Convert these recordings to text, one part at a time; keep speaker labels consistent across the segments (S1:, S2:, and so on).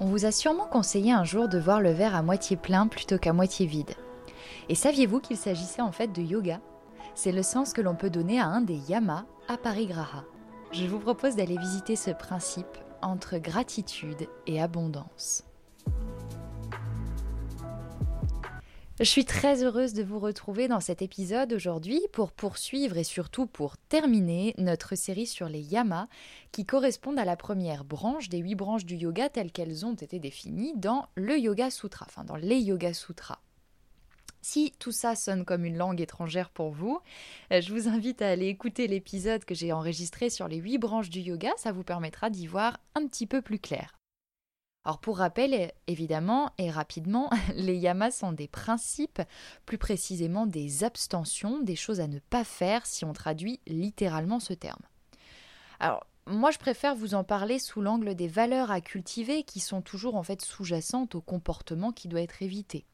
S1: On vous a sûrement conseillé un jour de voir le verre à moitié plein plutôt qu'à moitié vide. Et saviez-vous qu'il s'agissait en fait de yoga? C'est le sens que l'on peut donner à un des yamas à Parigraha. Je vous propose d'aller visiter ce principe entre gratitude et abondance. Je suis très heureuse de vous retrouver dans cet épisode aujourd'hui pour poursuivre et surtout pour terminer notre série sur les yamas qui correspondent à la première branche des huit branches du yoga telles qu'elles ont été définies dans le Yoga Sutra, enfin dans les Yoga Sutras. Si tout ça sonne comme une langue étrangère pour vous, euh, je vous invite à aller écouter l'épisode que j'ai enregistré sur les huit branches du yoga, ça vous permettra d'y voir un petit peu plus clair. Alors pour rappel, évidemment et rapidement, les yamas sont des principes, plus précisément des abstentions, des choses à ne pas faire si on traduit littéralement ce terme. Alors moi je préfère vous en parler sous l'angle des valeurs à cultiver qui sont toujours en fait sous-jacentes au comportement qui doit être évité.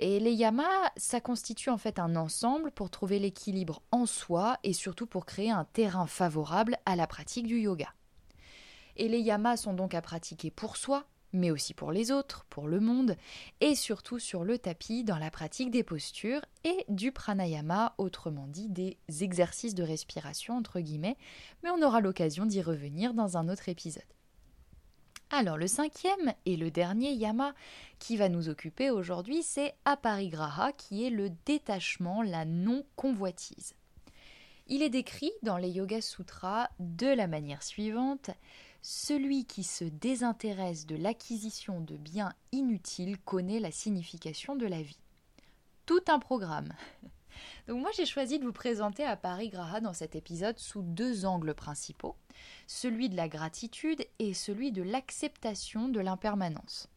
S1: Et les yamas, ça constitue en fait un ensemble pour trouver l'équilibre en soi et surtout pour créer un terrain favorable à la pratique du yoga. Et les yamas sont donc à pratiquer pour soi, mais aussi pour les autres, pour le monde, et surtout sur le tapis dans la pratique des postures et du pranayama, autrement dit des exercices de respiration entre guillemets, mais on aura l'occasion d'y revenir dans un autre épisode. Alors le cinquième et le dernier yama qui va nous occuper aujourd'hui, c'est aparigraha, qui est le détachement, la non-convoitise. Il est décrit dans les Yoga Sutras de la manière suivante celui qui se désintéresse de l'acquisition de biens inutiles connaît la signification de la vie. Tout un programme. Donc moi j'ai choisi de vous présenter à Paris Graha dans cet épisode sous deux angles principaux, celui de la gratitude et celui de l'acceptation de l'impermanence.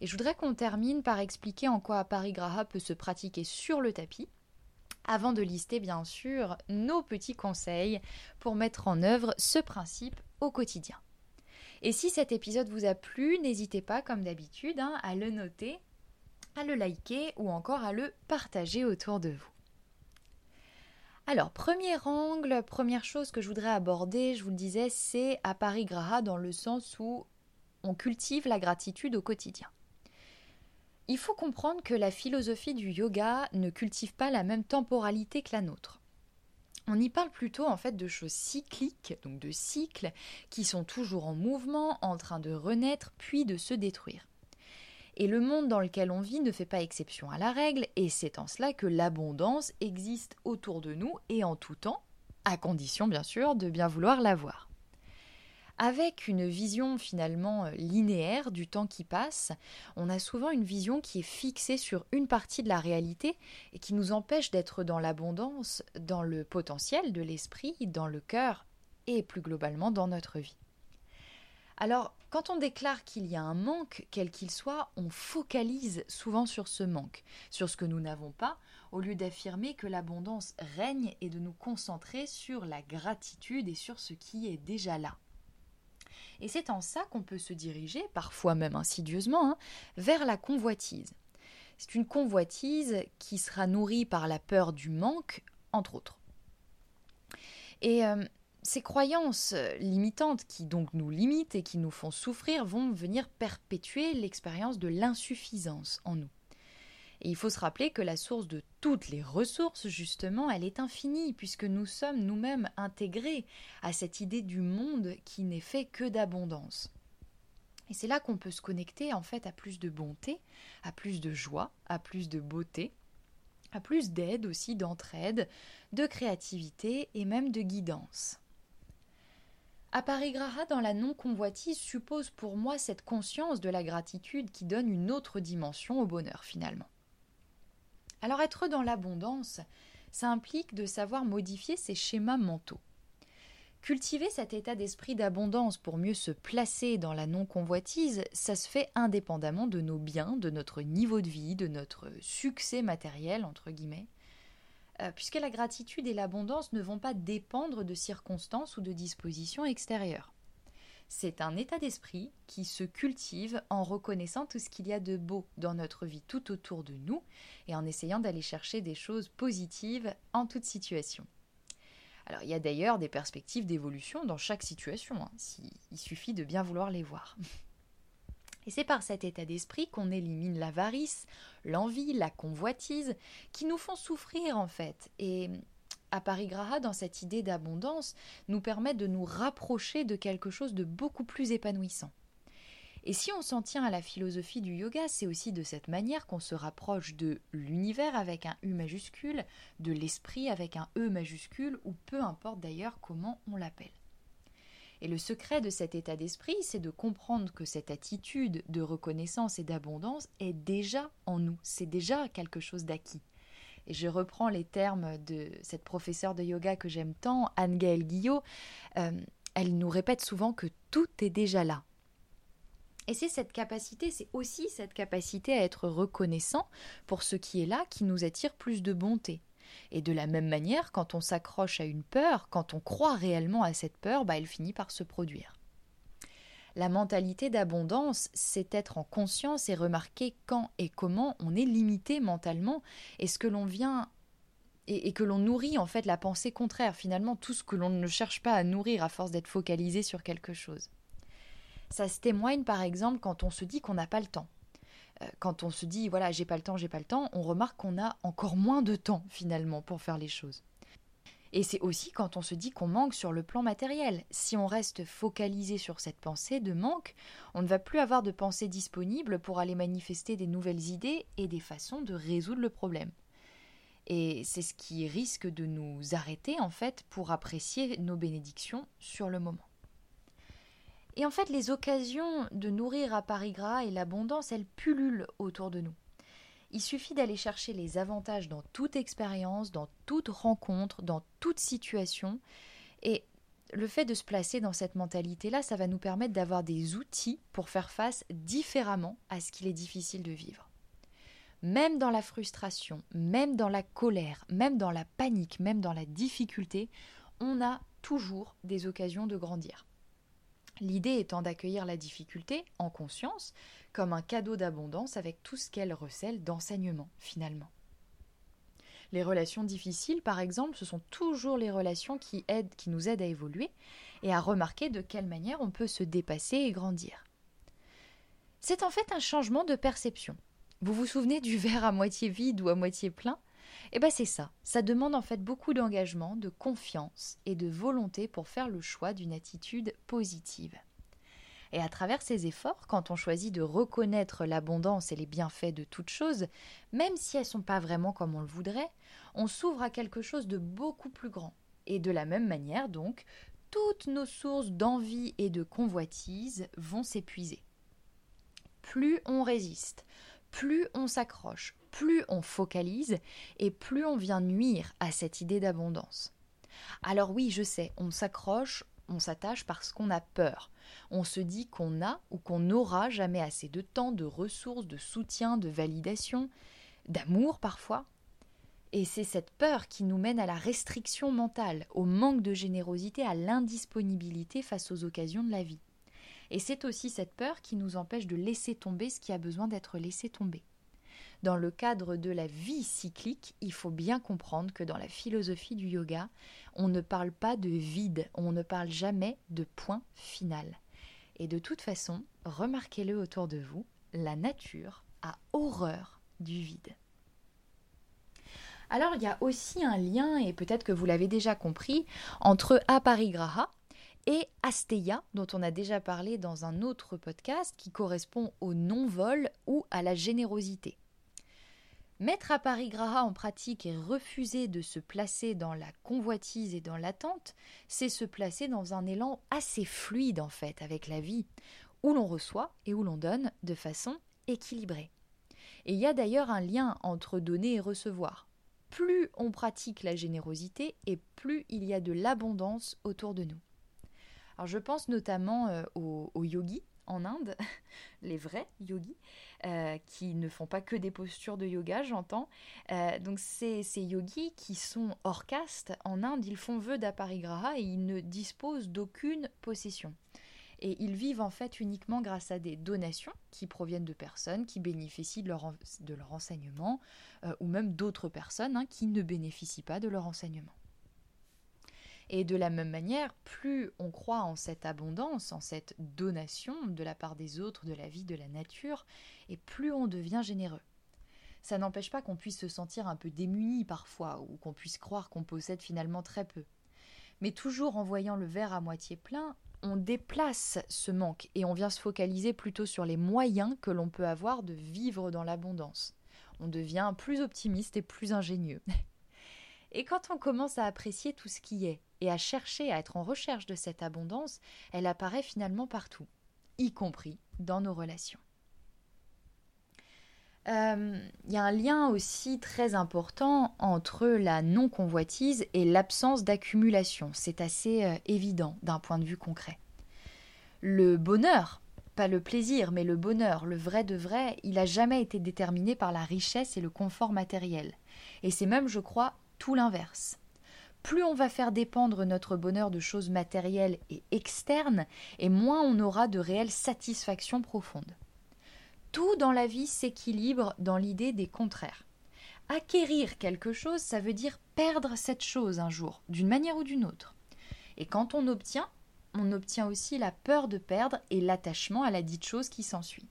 S1: Et je voudrais qu'on termine par expliquer en quoi Paris Graha peut se pratiquer sur le tapis, avant de lister bien sûr nos petits conseils pour mettre en œuvre ce principe au quotidien. Et si cet épisode vous a plu, n'hésitez pas, comme d'habitude, hein, à le noter, à le liker ou encore à le partager autour de vous. Alors, premier angle, première chose que je voudrais aborder, je vous le disais, c'est à Paris Graha dans le sens où on cultive la gratitude au quotidien. Il faut comprendre que la philosophie du yoga ne cultive pas la même temporalité que la nôtre on y parle plutôt en fait de choses cycliques, donc de cycles qui sont toujours en mouvement, en train de renaître puis de se détruire. Et le monde dans lequel on vit ne fait pas exception à la règle, et c'est en cela que l'abondance existe autour de nous et en tout temps, à condition bien sûr de bien vouloir la voir. Avec une vision finalement euh, linéaire du temps qui passe, on a souvent une vision qui est fixée sur une partie de la réalité et qui nous empêche d'être dans l'abondance, dans le potentiel de l'esprit, dans le cœur et plus globalement dans notre vie. Alors, quand on déclare qu'il y a un manque, quel qu'il soit, on focalise souvent sur ce manque, sur ce que nous n'avons pas, au lieu d'affirmer que l'abondance règne et de nous concentrer sur la gratitude et sur ce qui est déjà là. Et c'est en ça qu'on peut se diriger, parfois même insidieusement, hein, vers la convoitise. C'est une convoitise qui sera nourrie par la peur du manque, entre autres. Et euh, ces croyances limitantes qui donc nous limitent et qui nous font souffrir vont venir perpétuer l'expérience de l'insuffisance en nous. Et il faut se rappeler que la source de toutes les ressources, justement, elle est infinie, puisque nous sommes nous-mêmes intégrés à cette idée du monde qui n'est fait que d'abondance. Et c'est là qu'on peut se connecter en fait à plus de bonté, à plus de joie, à plus de beauté, à plus d'aide aussi, d'entraide, de créativité et même de guidance. Aparigraha dans la non-convoitise suppose pour moi cette conscience de la gratitude qui donne une autre dimension au bonheur finalement. Alors être dans l'abondance, ça implique de savoir modifier ses schémas mentaux. Cultiver cet état d'esprit d'abondance pour mieux se placer dans la non-convoitise, ça se fait indépendamment de nos biens, de notre niveau de vie, de notre succès matériel, entre guillemets, euh, puisque la gratitude et l'abondance ne vont pas dépendre de circonstances ou de dispositions extérieures. C'est un état d'esprit qui se cultive en reconnaissant tout ce qu'il y a de beau dans notre vie tout autour de nous et en essayant d'aller chercher des choses positives en toute situation. Alors il y a d'ailleurs des perspectives d'évolution dans chaque situation, hein, il suffit de bien vouloir les voir. Et c'est par cet état d'esprit qu'on élimine l'avarice, l'envie, la convoitise, qui nous font souffrir en fait. Et Aparigraha, dans cette idée d'abondance, nous permet de nous rapprocher de quelque chose de beaucoup plus épanouissant. Et si on s'en tient à la philosophie du yoga, c'est aussi de cette manière qu'on se rapproche de l'univers avec un U majuscule, de l'esprit avec un E majuscule, ou peu importe d'ailleurs comment on l'appelle. Et le secret de cet état d'esprit, c'est de comprendre que cette attitude de reconnaissance et d'abondance est déjà en nous, c'est déjà quelque chose d'acquis. Je reprends les termes de cette professeure de yoga que j'aime tant, Anne-Gaëlle Guillot. Euh, elle nous répète souvent que tout est déjà là. Et c'est cette capacité, c'est aussi cette capacité à être reconnaissant pour ce qui est là qui nous attire plus de bonté. Et de la même manière, quand on s'accroche à une peur, quand on croit réellement à cette peur, bah, elle finit par se produire. La mentalité d'abondance, c'est être en conscience et remarquer quand et comment on est limité mentalement et ce que l'on vient et, que l'on nourrit en fait la pensée contraire, finalement tout ce que l'on ne cherche pas à nourrir à force d'être focalisé sur quelque chose. Ça se témoigne par exemple quand on se dit qu'on n'a pas le temps. Euh, quand on se dit voilà, j'ai pas le temps, j'ai pas le temps, on remarque qu'on a encore moins de temps finalement pour faire les choses. Et c'est aussi quand on se dit qu'on manque sur le plan matériel. Si on reste focalisé sur cette pensée de manque, on ne va plus avoir de pensée disponible pour aller manifester des nouvelles idées et des façons de résoudre le problème. Et c'est ce qui risque de nous arrêter en fait pour apprécier nos bénédictions sur le moment. Et en fait, les occasions de nourrir à Paris Gras et l'abondance, elles pullulent autour de nous. Il suffit d'aller chercher les avantages dans toute expérience, dans toute rencontre, dans toute situation. Et le fait de se placer dans cette mentalité-là, ça va nous permettre d'avoir des outils pour faire face différemment à ce qu'il est difficile de vivre. Même dans la frustration, même dans la colère, même dans la panique, même dans la difficulté, on a toujours des occasions de grandir. L'idée étant d'accueillir la difficulté en conscience comme un cadeau d'abondance avec tout ce qu'elle recèle d'enseignement finalement. Les relations difficiles, par exemple, ce sont toujours les relations qui, aident, qui nous aident à évoluer et à remarquer de quelle manière on peut se dépasser et grandir. C'est en fait un changement de perception. Vous vous souvenez du verre à moitié vide ou à moitié plein? Eh bien c'est ça, ça demande en fait beaucoup d'engagement, de confiance et de volonté pour faire le choix d'une attitude positive. Et à travers ces efforts, quand on choisit de reconnaître l'abondance et les bienfaits de toutes choses, même si elles ne sont pas vraiment comme on le voudrait, on s'ouvre à quelque chose de beaucoup plus grand. Et de la même manière, donc, toutes nos sources d'envie et de convoitise vont s'épuiser. Plus on résiste, plus on s'accroche, plus on focalise et plus on vient nuire à cette idée d'abondance. Alors oui, je sais, on s'accroche, on s'attache parce qu'on a peur. On se dit qu'on a ou qu'on n'aura jamais assez de temps, de ressources, de soutien, de validation, d'amour parfois. Et c'est cette peur qui nous mène à la restriction mentale, au manque de générosité, à l'indisponibilité face aux occasions de la vie. Et c'est aussi cette peur qui nous empêche de laisser tomber ce qui a besoin d'être laissé tomber. Dans le cadre de la vie cyclique, il faut bien comprendre que dans la philosophie du yoga, on ne parle pas de vide, on ne parle jamais de point final. Et de toute façon, remarquez-le autour de vous, la nature a horreur du vide. Alors il y a aussi un lien, et peut-être que vous l'avez déjà compris, entre aparigraha et asteya, dont on a déjà parlé dans un autre podcast, qui correspond au non-vol ou à la générosité. Mettre aparigraha en pratique et refuser de se placer dans la convoitise et dans l'attente, c'est se placer dans un élan assez fluide en fait avec la vie, où l'on reçoit et où l'on donne de façon équilibrée. Et il y a d'ailleurs un lien entre donner et recevoir. Plus on pratique la générosité et plus il y a de l'abondance autour de nous. Alors je pense notamment euh, aux yogis en Inde, les vrais yogis, euh, qui ne font pas que des postures de yoga, j'entends. Euh, donc ces, ces yogis qui sont hors caste, en Inde, ils font vœu d'aparigraha et ils ne disposent d'aucune possession. Et ils vivent en fait uniquement grâce à des donations qui proviennent de personnes qui bénéficient de leur, de leur enseignement, euh, ou même d'autres personnes hein, qui ne bénéficient pas de leur enseignement. Et de la même manière, plus on croit en cette abondance, en cette donation de la part des autres, de la vie, de la nature, et plus on devient généreux. Ça n'empêche pas qu'on puisse se sentir un peu démuni parfois, ou qu'on puisse croire qu'on possède finalement très peu. Mais toujours en voyant le verre à moitié plein, on déplace ce manque et on vient se focaliser plutôt sur les moyens que l'on peut avoir de vivre dans l'abondance. On devient plus optimiste et plus ingénieux. Et quand on commence à apprécier tout ce qui est et à chercher à être en recherche de cette abondance, elle apparaît finalement partout, y compris dans nos relations. Il euh, y a un lien aussi très important entre la non-convoitise et l'absence d'accumulation. C'est assez euh, évident d'un point de vue concret. Le bonheur, pas le plaisir, mais le bonheur, le vrai de vrai, il n'a jamais été déterminé par la richesse et le confort matériel. Et c'est même, je crois, tout l'inverse. Plus on va faire dépendre notre bonheur de choses matérielles et externes, et moins on aura de réelle satisfaction profonde. Tout dans la vie s'équilibre dans l'idée des contraires. Acquérir quelque chose, ça veut dire perdre cette chose un jour, d'une manière ou d'une autre. Et quand on obtient, on obtient aussi la peur de perdre et l'attachement à la dite chose qui s'ensuit.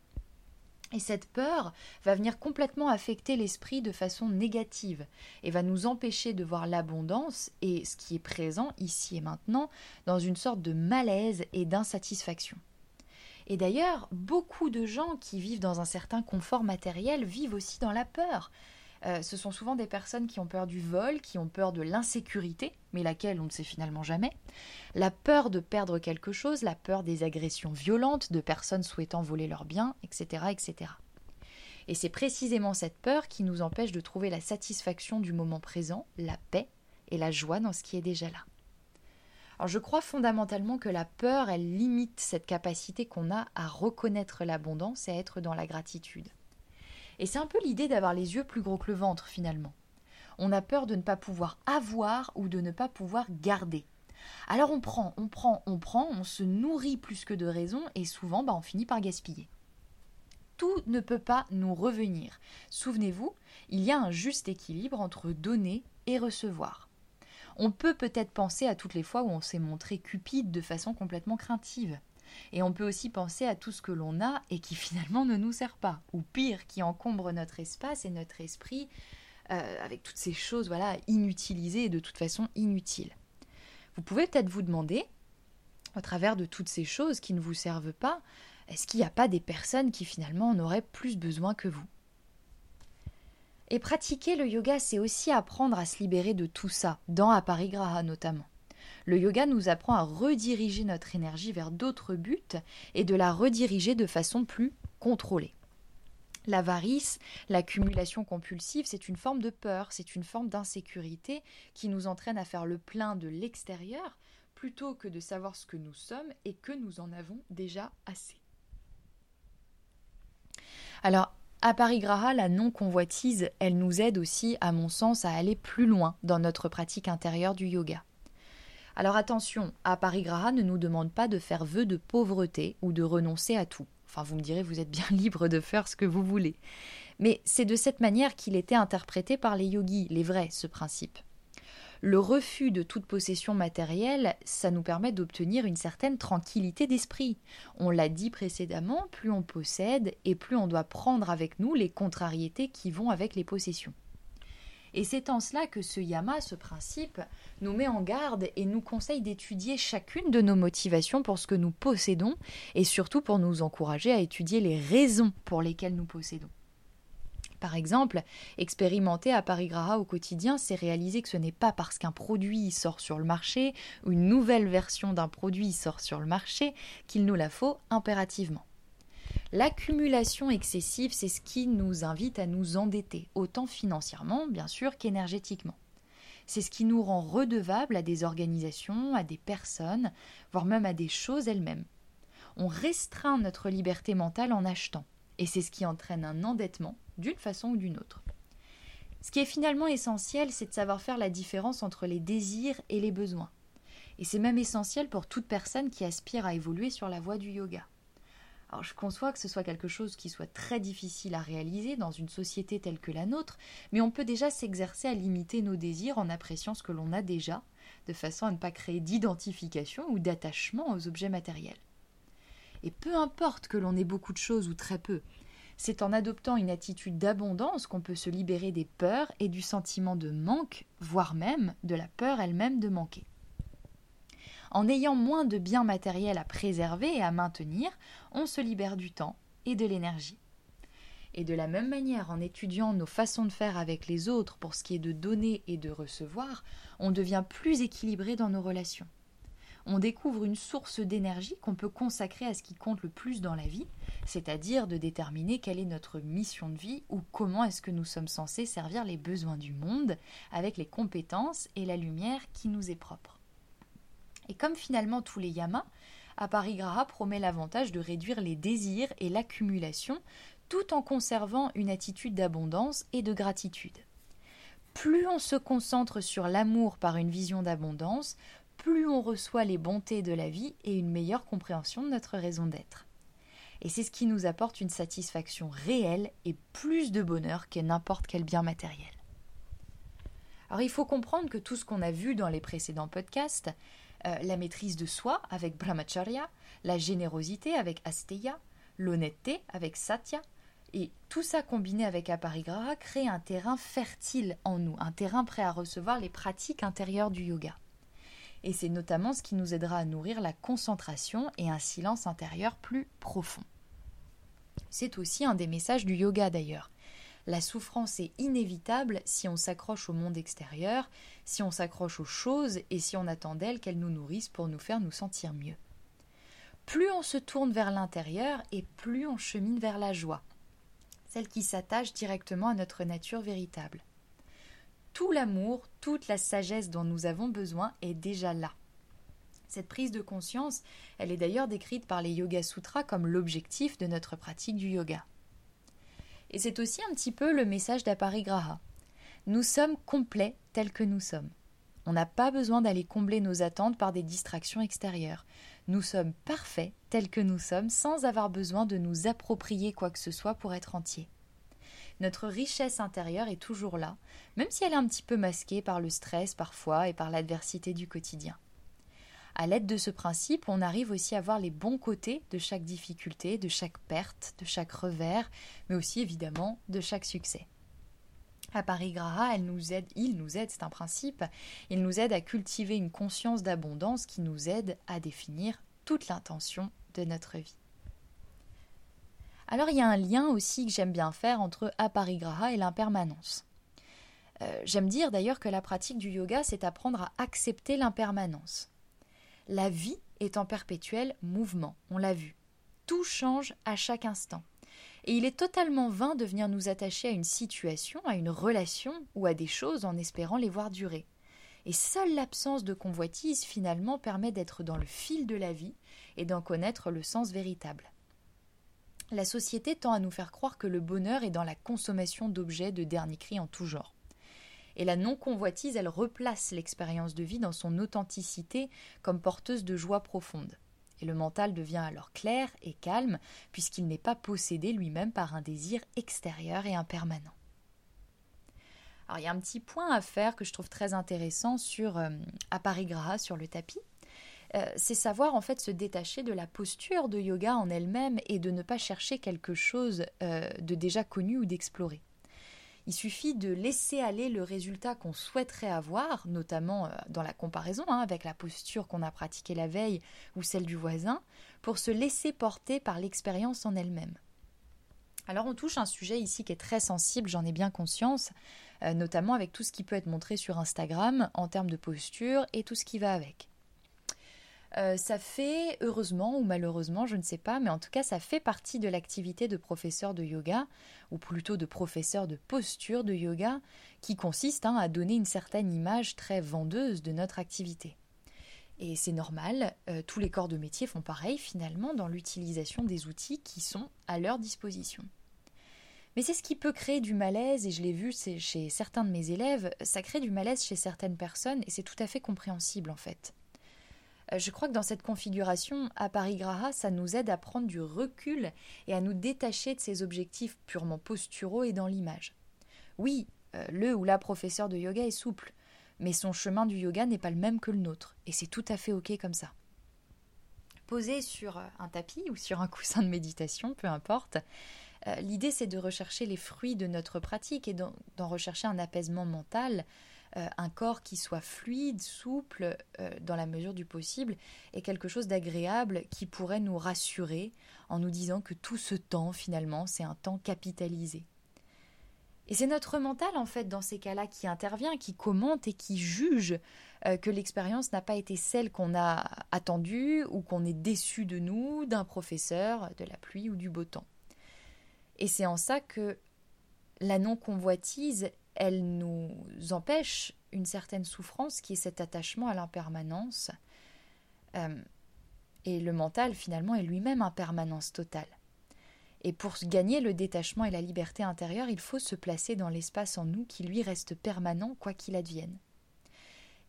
S1: Et cette peur va venir complètement affecter l'esprit de façon négative et va nous empêcher de voir l'abondance et ce qui est présent ici et maintenant dans une sorte de malaise et d'insatisfaction. Et d'ailleurs, beaucoup de gens qui vivent dans un certain confort matériel vivent aussi dans la peur. Euh, ce sont souvent des personnes qui ont peur du vol, qui ont peur de l'insécurité, mais laquelle on ne sait finalement jamais, la peur de perdre quelque chose, la peur des agressions violentes de personnes souhaitant voler leurs biens, etc. etc. Et c'est précisément cette peur qui nous empêche de trouver la satisfaction du moment présent, la paix et la joie dans ce qui est déjà là. Alors je crois fondamentalement que la peur, elle limite cette capacité qu'on a à reconnaître l'abondance et à être dans la gratitude. Et c'est un peu l'idée d'avoir les yeux plus gros que le ventre finalement. On a peur de ne pas pouvoir avoir ou de ne pas pouvoir garder. Alors on prend, on prend, on prend, on se nourrit plus que de raison et souvent bah, on finit par gaspiller. Tout ne peut pas nous revenir. Souvenez-vous, il y a un juste équilibre entre donner et recevoir. On peut peut-être penser à toutes les fois où on s'est montré cupide de façon complètement craintive. Et on peut aussi penser à tout ce que l'on a et qui finalement ne nous sert pas, ou pire, qui encombre notre espace et notre esprit euh, avec toutes ces choses voilà inutilisées et de toute façon inutiles. Vous pouvez peut-être vous demander, au travers de toutes ces choses qui ne vous servent pas, est-ce qu'il n'y a pas des personnes qui finalement en auraient plus besoin que vous? Et pratiquer le yoga, c'est aussi apprendre à se libérer de tout ça, dans Aparigraha notamment. Le yoga nous apprend à rediriger notre énergie vers d'autres buts et de la rediriger de façon plus contrôlée. L'avarice, l'accumulation compulsive, c'est une forme de peur, c'est une forme d'insécurité qui nous entraîne à faire le plein de l'extérieur plutôt que de savoir ce que nous sommes et que nous en avons déjà assez. Alors, à Parigraha, la non-convoitise, elle nous aide aussi, à mon sens, à aller plus loin dans notre pratique intérieure du yoga. Alors attention, à Parigraha ne nous demande pas de faire vœu de pauvreté ou de renoncer à tout. Enfin, vous me direz, vous êtes bien libre de faire ce que vous voulez. Mais c'est de cette manière qu'il était interprété par les yogis, les vrais, ce principe. Le refus de toute possession matérielle, ça nous permet d'obtenir une certaine tranquillité d'esprit. On l'a dit précédemment, plus on possède et plus on doit prendre avec nous les contrariétés qui vont avec les possessions. Et c'est en cela que ce yama, ce principe, nous met en garde et nous conseille d'étudier chacune de nos motivations pour ce que nous possédons et surtout pour nous encourager à étudier les raisons pour lesquelles nous possédons. Par exemple, expérimenter à Paris Graha au quotidien, c'est réaliser que ce n'est pas parce qu'un produit sort sur le marché une nouvelle version d'un produit sort sur le marché qu'il nous la faut impérativement. L'accumulation excessive, c'est ce qui nous invite à nous endetter, autant financièrement, bien sûr, qu'énergétiquement. C'est ce qui nous rend redevables à des organisations, à des personnes, voire même à des choses elles-mêmes. On restreint notre liberté mentale en achetant, et c'est ce qui entraîne un endettement d'une façon ou d'une autre. Ce qui est finalement essentiel, c'est de savoir faire la différence entre les désirs et les besoins. Et c'est même essentiel pour toute personne qui aspire à évoluer sur la voie du yoga. Alors je conçois que ce soit quelque chose qui soit très difficile à réaliser dans une société telle que la nôtre, mais on peut déjà s'exercer à limiter nos désirs en appréciant ce que l'on a déjà, de façon à ne pas créer d'identification ou d'attachement aux objets matériels. Et peu importe que l'on ait beaucoup de choses ou très peu, c'est en adoptant une attitude d'abondance qu'on peut se libérer des peurs et du sentiment de manque, voire même de la peur elle-même de manquer. En ayant moins de biens matériels à préserver et à maintenir, on se libère du temps et de l'énergie. Et de la même manière, en étudiant nos façons de faire avec les autres pour ce qui est de donner et de recevoir, on devient plus équilibré dans nos relations. On découvre une source d'énergie qu'on peut consacrer à ce qui compte le plus dans la vie, c'est-à-dire de déterminer quelle est notre mission de vie ou comment est-ce que nous sommes censés servir les besoins du monde avec les compétences et la lumière qui nous est propre. Et comme finalement tous les yamas, Aparigraha promet l'avantage de réduire les désirs et l'accumulation tout en conservant une attitude d'abondance et de gratitude. Plus on se concentre sur l'amour par une vision d'abondance, plus on reçoit les bontés de la vie et une meilleure compréhension de notre raison d'être. Et c'est ce qui nous apporte une satisfaction réelle et plus de bonheur que n'importe quel bien matériel. Alors il faut comprendre que tout ce qu'on a vu dans les précédents podcasts, euh, la maîtrise de soi avec Brahmacharya, la générosité avec Asteya, l'honnêteté avec Satya, et tout ça combiné avec Aparigraha crée un terrain fertile en nous, un terrain prêt à recevoir les pratiques intérieures du yoga. Et c'est notamment ce qui nous aidera à nourrir la concentration et un silence intérieur plus profond. C'est aussi un des messages du yoga d'ailleurs. La souffrance est inévitable si on s'accroche au monde extérieur, si on s'accroche aux choses et si on attend d'elles qu'elles nous nourrissent pour nous faire nous sentir mieux. Plus on se tourne vers l'intérieur et plus on chemine vers la joie celle qui s'attache directement à notre nature véritable. Tout l'amour, toute la sagesse dont nous avons besoin est déjà là. Cette prise de conscience, elle est d'ailleurs décrite par les Yoga Sutras comme l'objectif de notre pratique du yoga. Et c'est aussi un petit peu le message d'Aparigraha. Nous sommes complets tels que nous sommes. On n'a pas besoin d'aller combler nos attentes par des distractions extérieures. Nous sommes parfaits tels que nous sommes sans avoir besoin de nous approprier quoi que ce soit pour être entiers. Notre richesse intérieure est toujours là, même si elle est un petit peu masquée par le stress parfois et par l'adversité du quotidien. À l'aide de ce principe, on arrive aussi à voir les bons côtés de chaque difficulté, de chaque perte, de chaque revers, mais aussi évidemment de chaque succès. À il nous aide, c'est un principe, il nous aide à cultiver une conscience d'abondance qui nous aide à définir toute l'intention de notre vie. Alors il y a un lien aussi que j'aime bien faire entre aparigraha et l'impermanence. Euh, j'aime dire d'ailleurs que la pratique du yoga, c'est apprendre à accepter l'impermanence. La vie est en perpétuel mouvement, on l'a vu. Tout change à chaque instant. Et il est totalement vain de venir nous attacher à une situation, à une relation ou à des choses en espérant les voir durer. Et seule l'absence de convoitise finalement permet d'être dans le fil de la vie et d'en connaître le sens véritable. La société tend à nous faire croire que le bonheur est dans la consommation d'objets de dernier cri en tout genre. Et la non-convoitise, elle replace l'expérience de vie dans son authenticité comme porteuse de joie profonde et le mental devient alors clair et calme, puisqu'il n'est pas possédé lui-même par un désir extérieur et impermanent. Alors il y a un petit point à faire que je trouve très intéressant sur euh, Aparigraha, sur le tapis. Euh, c'est savoir en fait se détacher de la posture de yoga en elle-même et de ne pas chercher quelque chose euh, de déjà connu ou d'explorer. Il suffit de laisser aller le résultat qu'on souhaiterait avoir, notamment euh, dans la comparaison hein, avec la posture qu'on a pratiquée la veille ou celle du voisin, pour se laisser porter par l'expérience en elle-même. Alors on touche un sujet ici qui est très sensible, j'en ai bien conscience, euh, notamment avec tout ce qui peut être montré sur Instagram en termes de posture et tout ce qui va avec. Euh, ça fait, heureusement ou malheureusement, je ne sais pas, mais en tout cas, ça fait partie de l'activité de professeur de yoga, ou plutôt de professeur de posture de yoga, qui consiste hein, à donner une certaine image très vendeuse de notre activité. Et c'est normal, euh, tous les corps de métier font pareil finalement dans l'utilisation des outils qui sont à leur disposition. Mais c'est ce qui peut créer du malaise, et je l'ai vu chez certains de mes élèves, ça crée du malaise chez certaines personnes, et c'est tout à fait compréhensible en fait. Euh, je crois que dans cette configuration, à Paris Graha, ça nous aide à prendre du recul et à nous détacher de ces objectifs purement posturaux et dans l'image. Oui, euh, le ou la professeur de yoga est souple, mais son chemin du yoga n'est pas le même que le nôtre, et c'est tout à fait ok comme ça. Posé sur un tapis ou sur un coussin de méditation, peu importe, euh, l'idée c'est de rechercher les fruits de notre pratique et d'en rechercher un apaisement mental, euh, un corps qui soit fluide, souple, euh, dans la mesure du possible, et quelque chose d'agréable qui pourrait nous rassurer en nous disant que tout ce temps, finalement, c'est un temps capitalisé. Et c'est notre mental, en fait, dans ces cas-là, qui intervient, qui commente et qui juge euh, que l'expérience n'a pas été celle qu'on a attendue ou qu'on est déçu de nous, d'un professeur, de la pluie ou du beau temps. Et c'est en ça que la non-convoitise, elle nous empêche une certaine souffrance qui est cet attachement à l'impermanence. Euh, et le mental, finalement, est lui-même impermanence totale. Et pour gagner le détachement et la liberté intérieure, il faut se placer dans l'espace en nous qui lui reste permanent quoi qu'il advienne.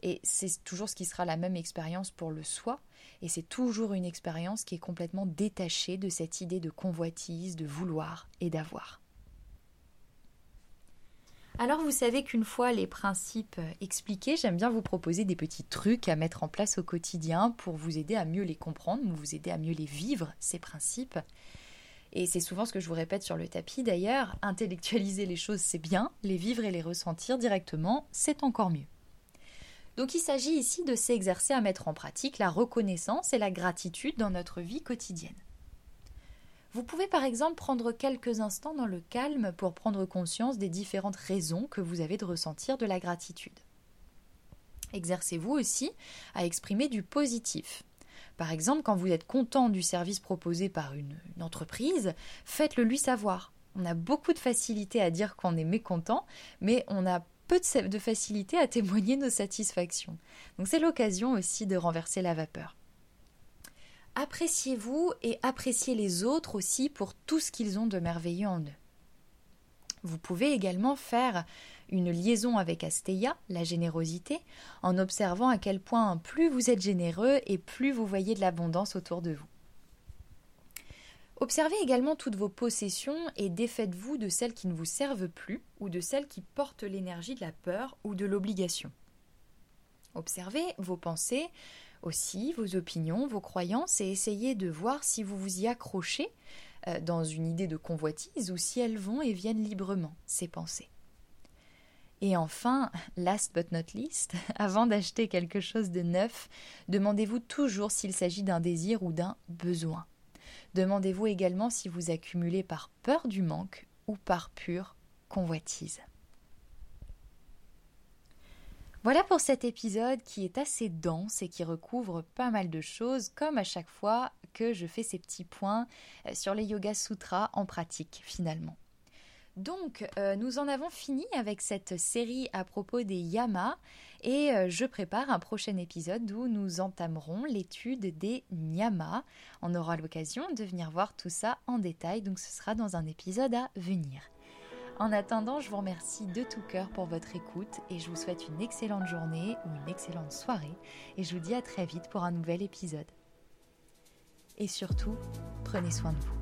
S1: Et c'est toujours ce qui sera la même expérience pour le soi, et c'est toujours une expérience qui est complètement détachée de cette idée de convoitise, de vouloir et d'avoir. Alors vous savez qu'une fois les principes euh, expliqués, j'aime bien vous proposer des petits trucs à mettre en place au quotidien pour vous aider à mieux les comprendre, vous aider à mieux les vivre, ces principes. Et c'est souvent ce que je vous répète sur le tapis d'ailleurs, intellectualiser les choses c'est bien, les vivre et les ressentir directement c'est encore mieux. Donc il s'agit ici de s'exercer à mettre en pratique la reconnaissance et la gratitude dans notre vie quotidienne. Vous pouvez par exemple prendre quelques instants dans le calme pour prendre conscience des différentes raisons que vous avez de ressentir de la gratitude. Exercez-vous aussi à exprimer du positif. Par exemple, quand vous êtes content du service proposé par une, entreprise, faites-le lui savoir. On a beaucoup de facilité à dire qu'on est mécontent, mais on a peu de, facilité à témoigner nos satisfactions. Donc c'est l'occasion aussi de renverser la vapeur. Appréciez-vous et appréciez les autres aussi pour tout ce qu'ils ont de merveilleux en eux. Vous pouvez également faire une liaison avec Asteia, la générosité, en observant à quel point plus vous êtes généreux et plus vous voyez de l'abondance autour de vous. Observez également toutes vos possessions et défaites-vous de celles qui ne vous servent plus ou de celles qui portent l'énergie de la peur ou de l'obligation. Observez vos pensées, aussi vos opinions, vos croyances et essayez de voir si vous vous y accrochez euh, dans une idée de convoitise ou si elles vont et viennent librement, ces pensées. Et enfin, last but not least, avant d'acheter quelque chose de neuf, demandez-vous toujours s'il s'agit d'un désir ou d'un besoin. Demandez-vous également si vous accumulez par peur du manque ou par pure convoitise. Voilà pour cet épisode qui est assez dense et qui recouvre pas mal de choses, comme à chaque fois que je fais ces petits points euh, sur les Yoga Sutras en pratique finalement. Donc, euh, nous en avons fini avec cette série à propos des yamas et euh, je prépare un prochain épisode où nous entamerons l'étude des niyamas. On aura l'occasion de venir voir tout ça en détail, donc ce sera dans un épisode à venir. En attendant, je vous remercie de tout cœur pour votre écoute et je vous souhaite une excellente journée ou une excellente soirée et je vous dis à très vite pour un nouvel épisode. Et surtout, prenez soin de vous.